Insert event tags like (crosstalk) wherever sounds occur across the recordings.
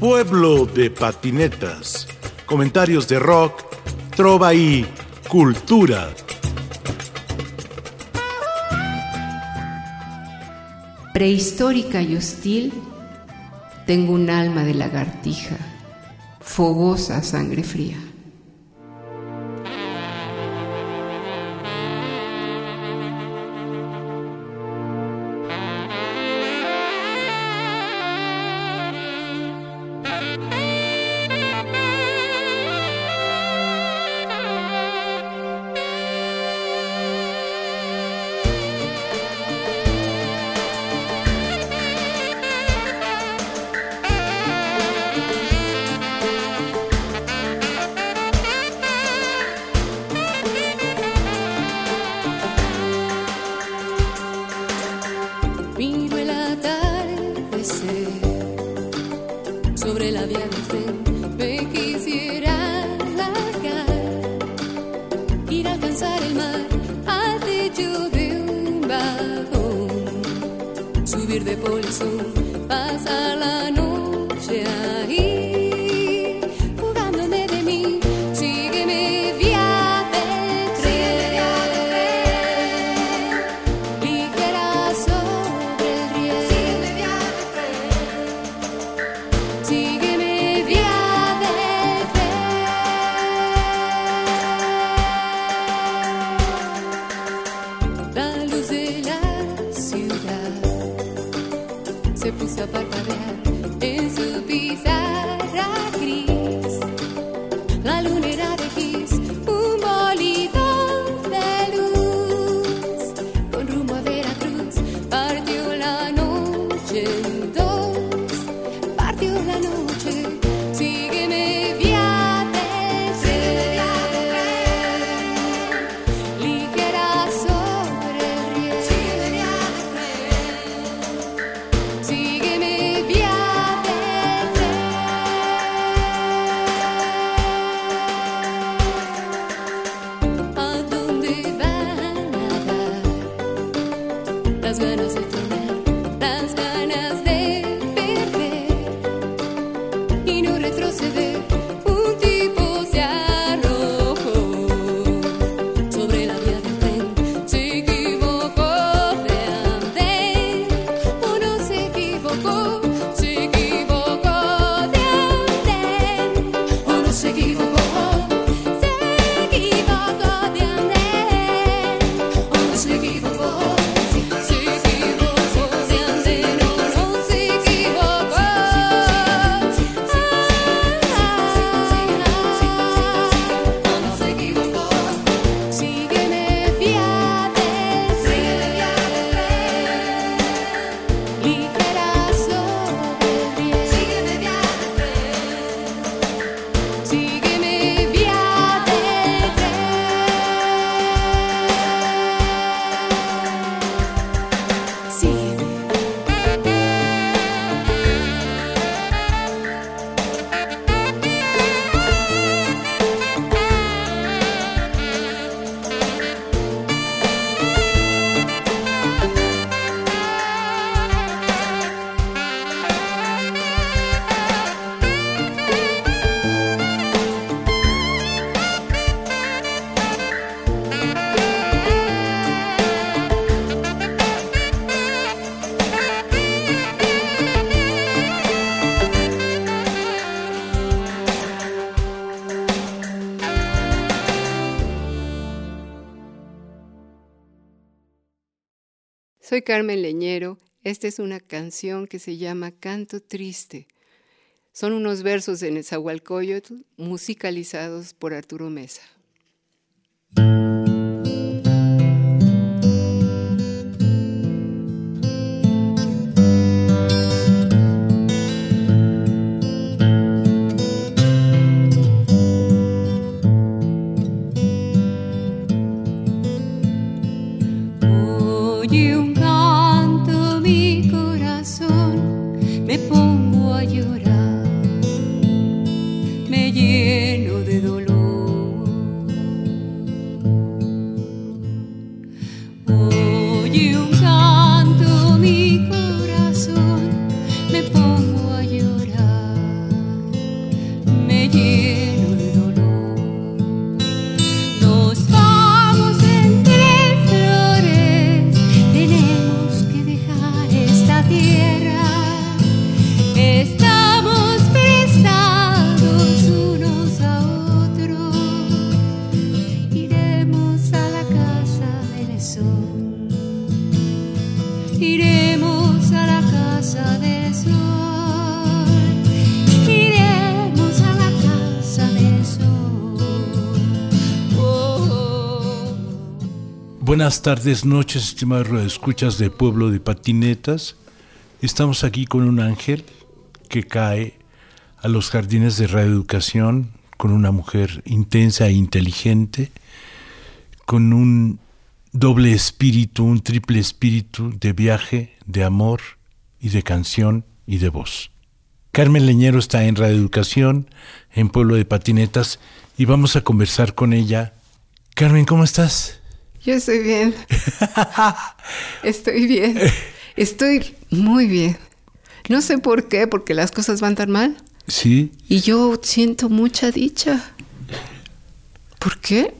Pueblo de patinetas. Comentarios de rock, trova y cultura. Prehistórica y hostil, tengo un alma de lagartija, fogosa sangre fría. Soy Carmen Leñero. Esta es una canción que se llama Canto Triste. Son unos versos en el Zahualcoyotl musicalizados por Arturo Mesa. Buenas tardes, noches, estimados escuchas de Pueblo de Patinetas. Estamos aquí con un ángel que cae a los jardines de reeducación con una mujer intensa e inteligente, con un doble espíritu, un triple espíritu de viaje, de amor y de canción y de voz. Carmen Leñero está en Reeducación, en Pueblo de Patinetas, y vamos a conversar con ella. Carmen, ¿cómo estás? Yo estoy bien. (laughs) estoy bien. Estoy muy bien. No sé por qué, porque las cosas van tan mal. Sí. Y yo siento mucha dicha. ¿Por qué?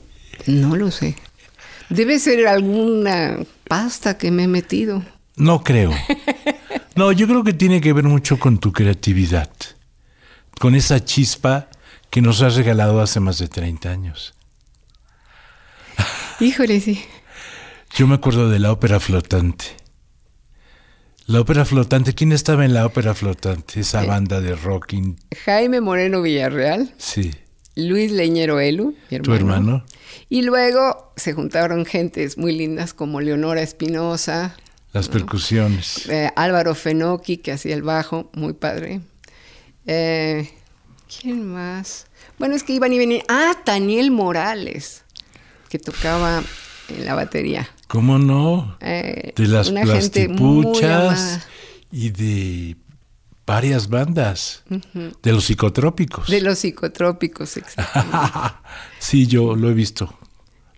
No lo sé. Debe ser alguna pasta que me he metido. No creo. No, yo creo que tiene que ver mucho con tu creatividad, con esa chispa que nos has regalado hace más de 30 años. Híjole, sí. Yo me acuerdo de la ópera flotante. La ópera flotante, ¿quién estaba en la ópera flotante? Esa banda de rocking. Jaime Moreno Villarreal. Sí. Luis Leñero Elu, mi hermano. ¿Tu hermano? Y luego se juntaron gentes muy lindas como Leonora Espinosa. Las percusiones. Eh, Álvaro Fenoki, que hacía el bajo, muy padre. Eh, ¿Quién más? Bueno, es que iban y venían. Ah, Daniel Morales, que tocaba en la batería. ¿Cómo no? Eh, de las plastipuchas y de varias bandas. De los psicotrópicos. De los psicotrópicos, exactamente. (laughs) sí, yo lo he visto.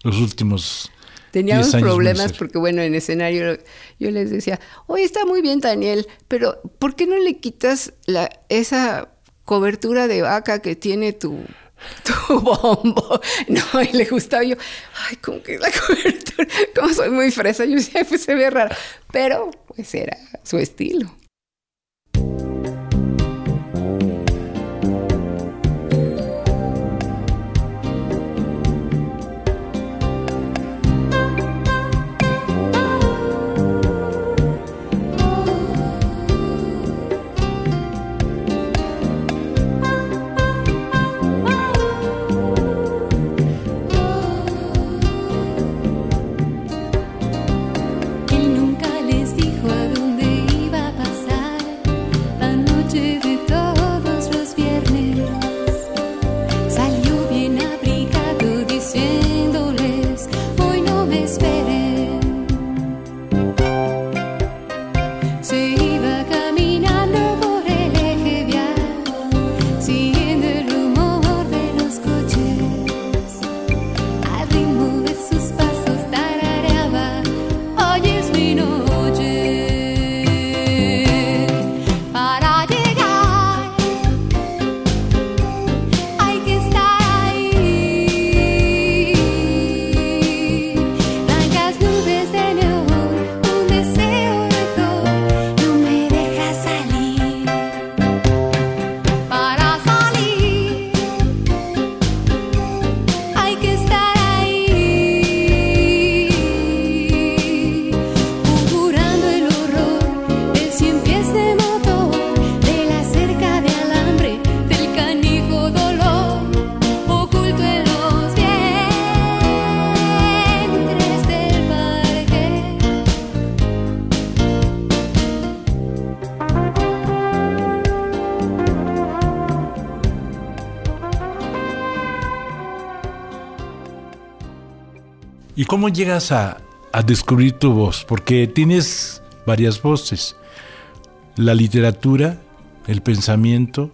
Los últimos. Teníamos problemas porque, bueno, en escenario yo les decía, oye, está muy bien, Daniel, pero ¿por qué no le quitas la, esa cobertura de vaca que tiene tu (laughs) tu bombo. No, y le gustaba yo, ay, como que la (laughs) cobertura, como soy muy fresa, yo decía, pues se ve raro. Pero pues era su estilo. Cómo llegas a, descubrir tu voz? Porque tienes varias voces. La literatura, el pensamiento,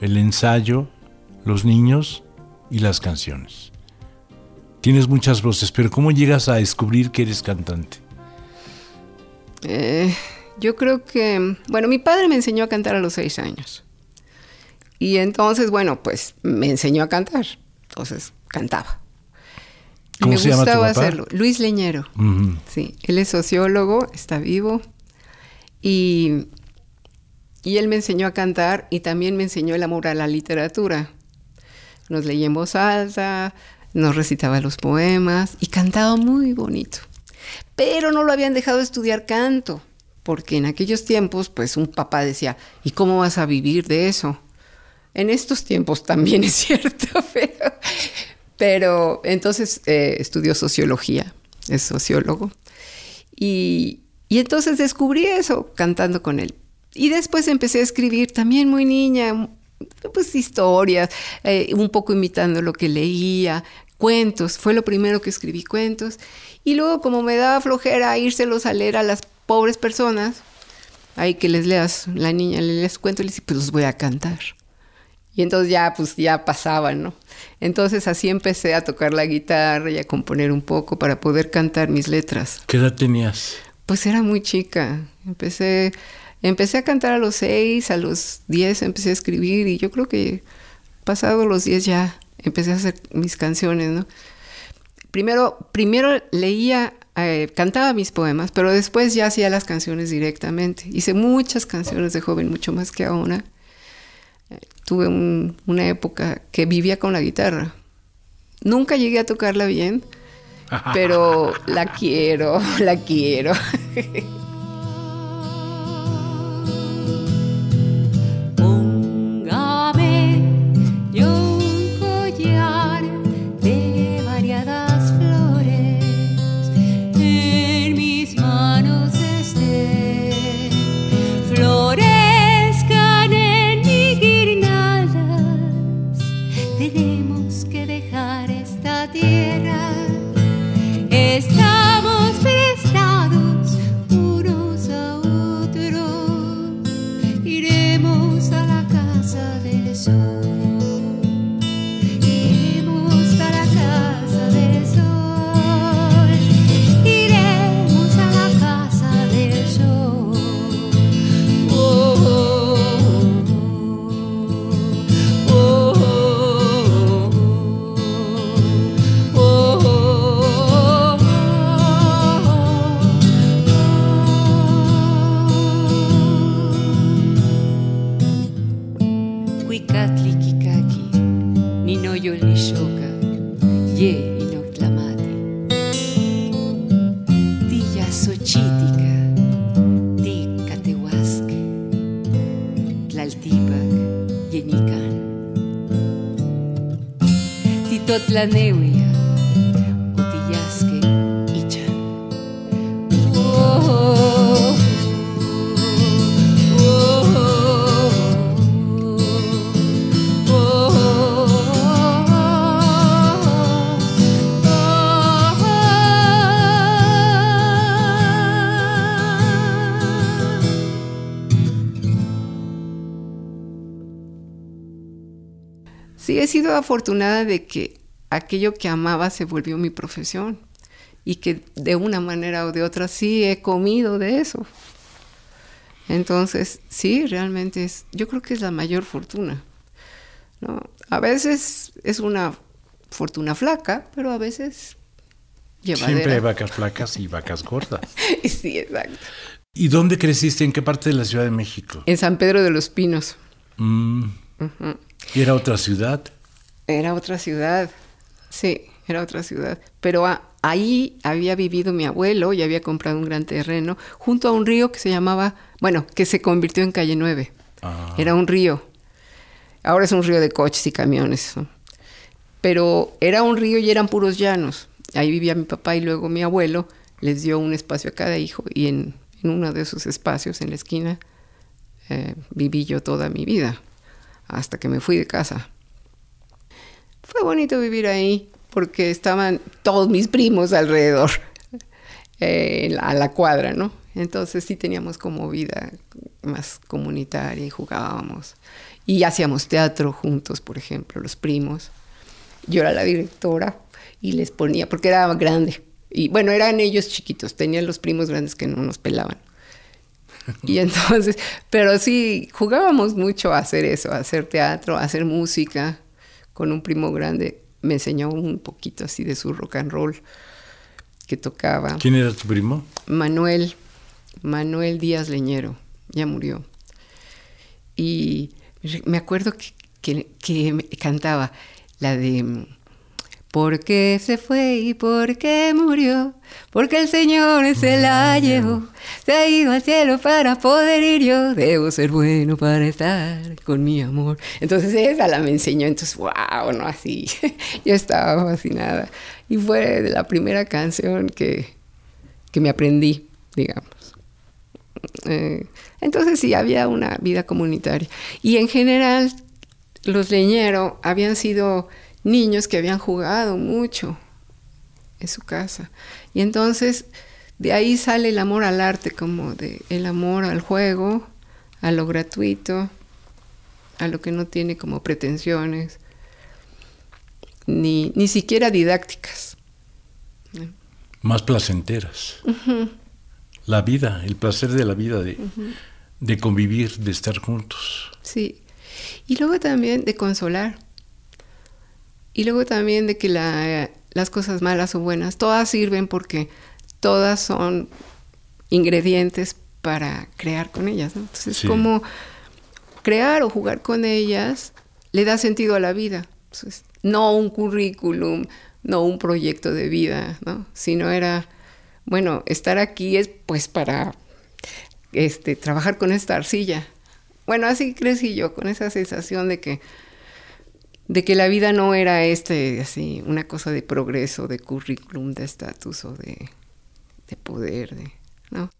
el ensayo, los niños y las canciones. Tienes muchas voces, pero ¿cómo llegas a descubrir que eres cantante? Eh, yo creo que, bueno, mi padre me enseñó a cantar a los seis años. Y entonces, bueno, pues me enseñó a cantar. Entonces cantaba. ¿Cómo me se gustaba llama hacerlo. Luis Leñero. Sí, él es sociólogo, está vivo. Y, y él me enseñó a cantar y también me enseñó el amor a la literatura. Nos leía en voz alta, nos recitaba los poemas y cantaba muy bonito. Pero no lo habían dejado estudiar canto. porque en aquellos tiempos, pues un papá decía, ¿y cómo vas a vivir de eso? En estos tiempos también (laughs) es cierto, pero, pero entonces eh, estudió sociología, es sociólogo, y, y entonces descubrí eso cantando con él. Y después empecé a escribir también muy niña, pues historias, eh, un poco imitando lo que leía, cuentos, fue lo primero que escribí cuentos. Y luego como me daba flojera írselos a leer a las pobres personas, ahí que les leas, la niña les cuento y les dice, pues los voy a cantar. Y entonces ya, pues ya pasaban, ¿no? Entonces así empecé a tocar la guitarra y a componer un poco para poder cantar mis letras. ¿Qué edad tenías? Pues era muy chica. Empecé Empecé a cantar a los seis, a los diez empecé a escribir y yo creo que pasado los diez ya empecé a hacer mis canciones, ¿no? Primero, primero leía, eh, cantaba mis poemas, pero después ya hacía las canciones directamente. Hice muchas canciones de joven, mucho más que ahora. Tuve una época que vivía con la guitarra. Nunca llegué a tocarla bien, (laughs) pero la quiero, (laughs) la quiero. (laughs) Xochitica, Ticatehuasque, Tlaltipac, Yenicán, Titotlanewi, sido afortunada de que aquello que amaba se volvió mi profesión y que de una manera o de otra sí he comido de eso. Entonces, sí, realmente es, yo creo que es la mayor fortuna. ¿no? A veces es una fortuna flaca, pero a veces llevadera. Siempre hay vacas flacas y vacas gordas. (laughs) sí, exacto. ¿Y dónde creciste? ¿En qué parte de la Ciudad de México? En San Pedro de los Pinos. Mm. ¿Y era otra ciudad? Era otra ciudad, sí, era otra ciudad. Pero ahí había vivido mi abuelo y había comprado un gran terreno junto a un río que se llamaba, bueno, que se convirtió en Calle 9. Ah. Era un río. Ahora es un río de coches y camiones. Pero era un río y eran puros llanos. Ahí vivía mi papá y luego mi abuelo les dio un espacio a cada hijo y en, uno de esos espacios, en la esquina, eh, viví yo toda mi vida, hasta que me fui de casa. Fue bonito vivir ahí porque estaban todos mis primos alrededor, (laughs) eh, a la cuadra, ¿no? Entonces sí teníamos como vida más comunitaria y jugábamos. Y hacíamos teatro juntos, por ejemplo, los primos. Yo era la directora y les ponía, porque era grande. Y bueno, eran ellos chiquitos, tenían los primos grandes que no nos pelaban. (laughs) Y entonces, pero sí, jugábamos mucho a hacer eso, a hacer teatro, a hacer música con un primo grande, me enseñó un poquito así de su rock and roll que tocaba. ¿Quién era tu primo? Manuel, Manuel Díaz Leñero, ya murió. Y me acuerdo que, que, cantaba la de ¿Por qué se fue y por qué murió? Porque el Señor se la llevó. Se ha ido al cielo para poder ir yo. Debo ser bueno para estar con mi amor. Entonces esa la me enseñó. Entonces, wow, no así. (laughs) yo estaba fascinada. Y fue la primera canción que, que me aprendí, digamos. Eh, entonces sí, había una vida comunitaria. Y en general, los leñeros habían sido niños que habían jugado mucho en su casa. Y entonces de ahí sale el amor al arte, como de el amor al juego, a lo gratuito, a lo que no tiene como pretensiones, ni, ni siquiera didácticas. Más placenteras. La vida, el placer de la vida, de, de convivir, de estar juntos. Sí. Y luego también de consolar y luego también de que las cosas malas o buenas, todas sirven porque todas son ingredientes para crear con ellas. Entonces, como crear o jugar con ellas le da sentido a la vida. no un currículum, no un proyecto de vida, ¿no? sino era, bueno, estar aquí es pues para este, trabajar con esta arcilla. Bueno, así crecí yo, con esa sensación de que de que la vida no era este así una cosa de progreso, de currículum, de estatus o de, de poder, de, ¿no?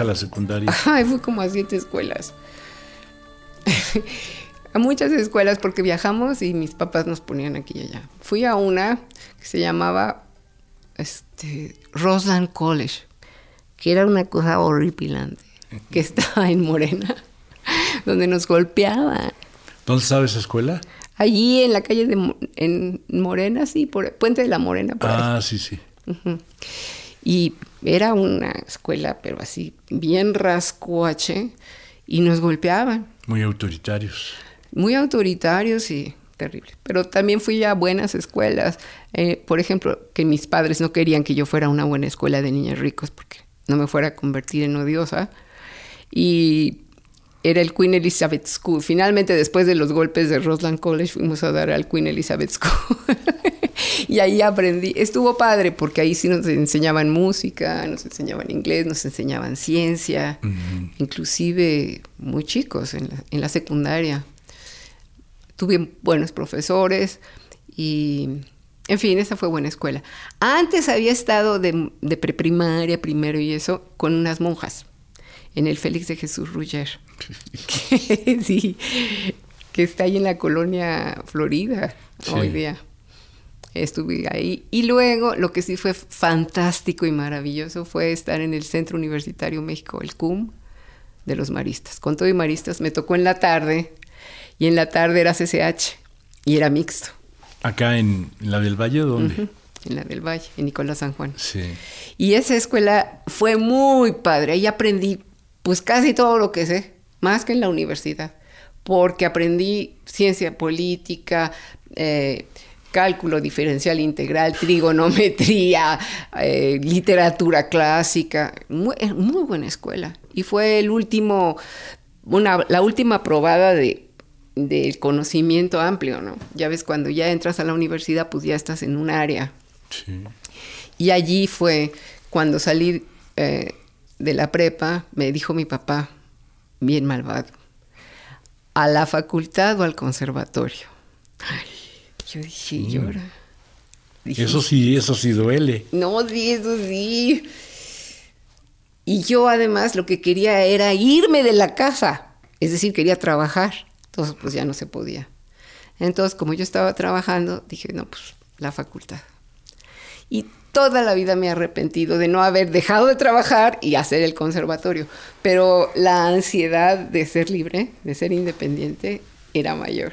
A la secundaria? (laughs) Ay, fui como a siete escuelas. (laughs) a muchas escuelas porque viajamos y mis papás nos ponían aquí y allá. Fui a una que se llamaba este, Roseland College, que era una cosa horripilante, que estaba en Morena, (laughs) donde nos golpeaban. ¿Dónde estaba esa escuela? Allí en la calle de en Morena, sí, por Puente de la Morena. ah, sí, sí. Y era una escuela, pero así, bien rascuache, y nos golpeaban. Muy autoritarios. Muy autoritarios y terrible. Pero también fui a buenas escuelas. Eh, por ejemplo, que mis padres no querían que yo fuera a una buena escuela de niños ricos porque no me fuera a convertir en odiosa. Y era el Queen Elizabeth School. Finalmente, después de los golpes de Roseland College, fuimos a dar al Queen Elizabeth School. (laughs) y ahí aprendí. Estuvo padre porque ahí sí nos enseñaban música, nos enseñaban inglés, nos enseñaban ciencia, inclusive muy chicos en la, secundaria. Tuve buenos profesores y, en fin, esa fue buena escuela. Antes había estado de, de preprimaria, primero y eso, con unas monjas en el Félix de Jesús Rugger. (laughs) sí, que está ahí en la colonia Florida hoy día. Estuve ahí. Y luego, lo que sí fue fantástico y maravilloso fue estar en el Centro Universitario México, el CUM, de los maristas. Con todo y maristas me tocó en la tarde, y en la tarde era CCH, y era mixto. ¿Acá en, la del Valle dónde? En la del Valle, en Nicolás San Juan. Sí. Y esa escuela fue muy padre. Ahí aprendí, pues casi todo lo que sé, más que en la universidad, porque aprendí ciencia política, eh, cálculo diferencial integral, trigonometría, (laughs) eh, literatura clásica, muy, muy, buena escuela. Y fue el último, una, la última probada de del conocimiento amplio, ¿no? Ya ves, cuando ya entras a la universidad, pues ya estás en un área. Sí. Y allí fue cuando salí eh, de la prepa, me dijo mi papá, bien malvado, a la facultad o al conservatorio. Ay, yo dije, mm. llora. eso sí, eso sí duele. No, sí, eso sí. Y yo además lo que quería era irme de la casa, es decir, quería trabajar. Entonces, pues ya no se podía. Entonces, como yo estaba trabajando, dije, no, pues la facultad. Y toda la vida me he arrepentido de no haber dejado de trabajar y hacer el conservatorio. Pero la ansiedad de ser libre, de ser independiente, era mayor.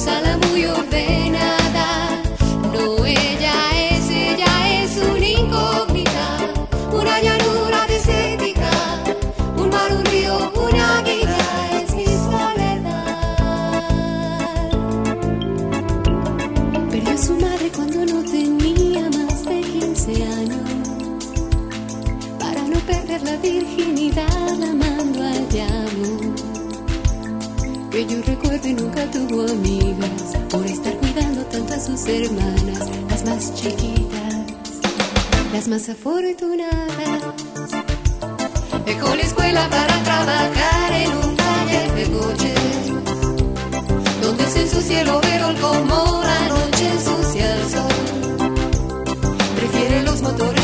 salamu nunca tuvo amigas por estar cuidando tanto a sus hermanas, las más chiquitas, las más afortunadas. Dejó la escuela para trabajar en un taller de coches, donde se ensucia el obrero como la noche ensucia el sol. Prefiere los motores.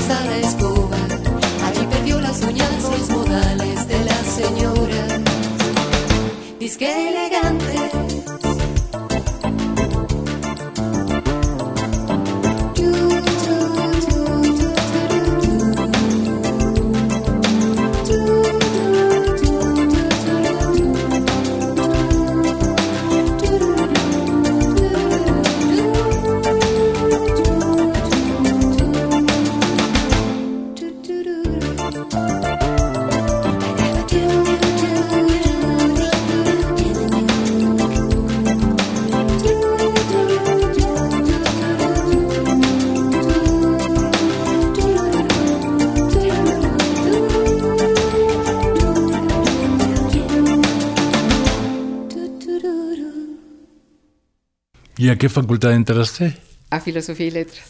Qué facultad entraste? A Filosofía y Letras,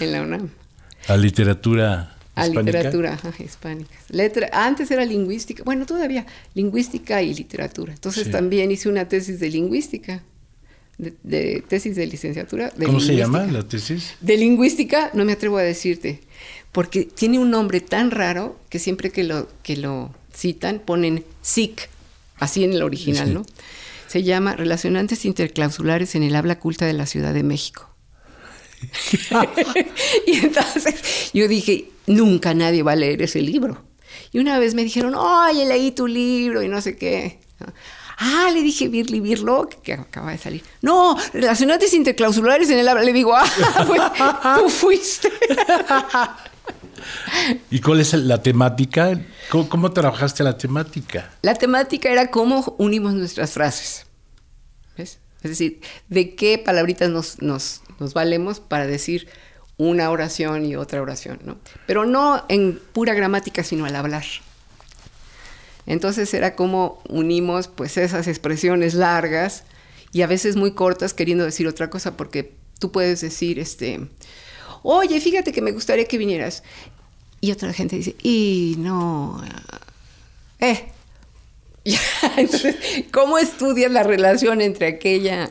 en la UNAM. ¿A literatura a literatura hispánica. Letra, antes era lingüística, bueno, todavía lingüística y literatura. Entonces también hice una tesis de lingüística, de, tesis de licenciatura. ¿Cómo se llama la tesis? De lingüística, no me atrevo a decirte, porque tiene un nombre tan raro que siempre que lo, que lo citan ponen SIC, así en el original, ¿no? Se llama Relacionantes Interclausulares en el Habla Culta de la Ciudad de México. (laughs) y entonces yo dije, nunca nadie va a leer ese libro. Y una vez me dijeron, oye, leí tu libro y no sé qué. Ah, le dije Birli Birlo, que acaba de salir. No, relacionantes interclausulares en el habla. Le digo, ah, (laughs) tú fuiste. (laughs) ¿Y cuál es la temática? ¿Cómo, trabajaste la temática? La temática era cómo unimos nuestras frases. Es decir, de qué palabritas nos, nos, nos valemos para decir una oración y otra oración, ¿no? Pero no en pura gramática, sino al hablar. Entonces era como unimos pues esas expresiones largas y a veces muy cortas queriendo decir otra cosa porque tú puedes decir este oye, fíjate que me gustaría que vinieras. Y otra gente dice, y no, eh. (laughs) entonces, ¿cómo estudias la relación entre aquella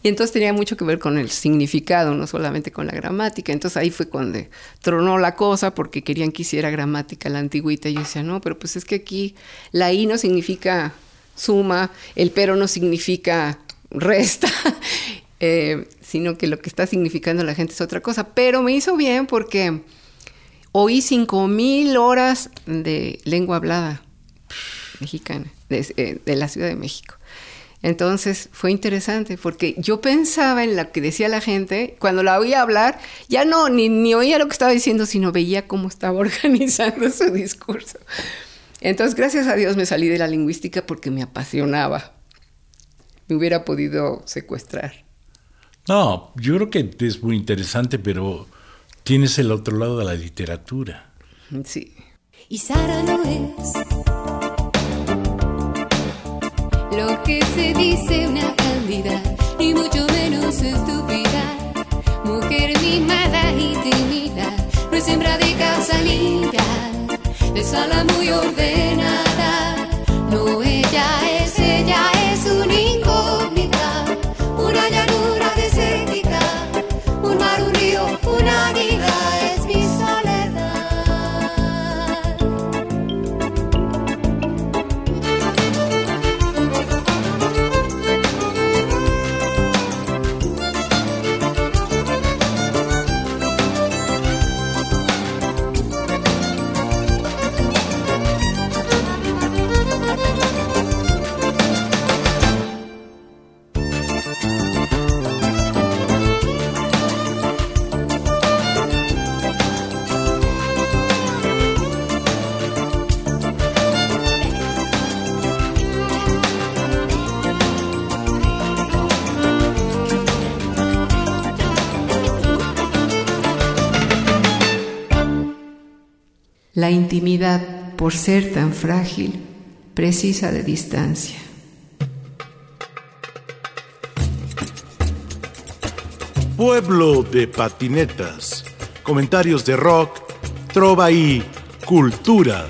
y entonces tenía mucho que ver con el significado, no solamente con la gramática. Entonces ahí fue cuando tronó la cosa porque querían que hiciera gramática la antigüita. Y yo decía, no, pero pues es que aquí la I no significa suma, el pero no significa resta, (laughs) eh, sino que lo que está significando la gente es otra cosa. Pero me hizo bien porque oí cinco mil horas de lengua hablada mexicana, de eh, la Ciudad de México. Entonces fue interesante porque yo pensaba en lo que decía la gente, cuando la oía hablar, ya no, ni oía lo que estaba diciendo, sino veía cómo estaba (laughs) organizando su discurso. Entonces, gracias a Dios me salí de la lingüística porque me apasionaba. Me hubiera podido secuestrar. No, yo creo que es muy interesante, pero tienes el otro lado de la literatura. Sí. Y Sara no es lo que se dice una cándida, ni mucho menos estúpida. Mujer mimada y tímida, no es hembra de casualidad, es sala muy ordenada. Intimidad, por ser tan frágil, precisa de distancia. Pueblo de patinetas. Comentarios de rock, trova y cultura.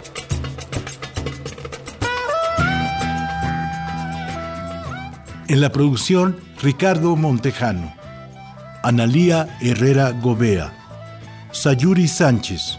En la producción, Ricardo Montejano, Analía Herrera Gobea, Sayuri Sánchez.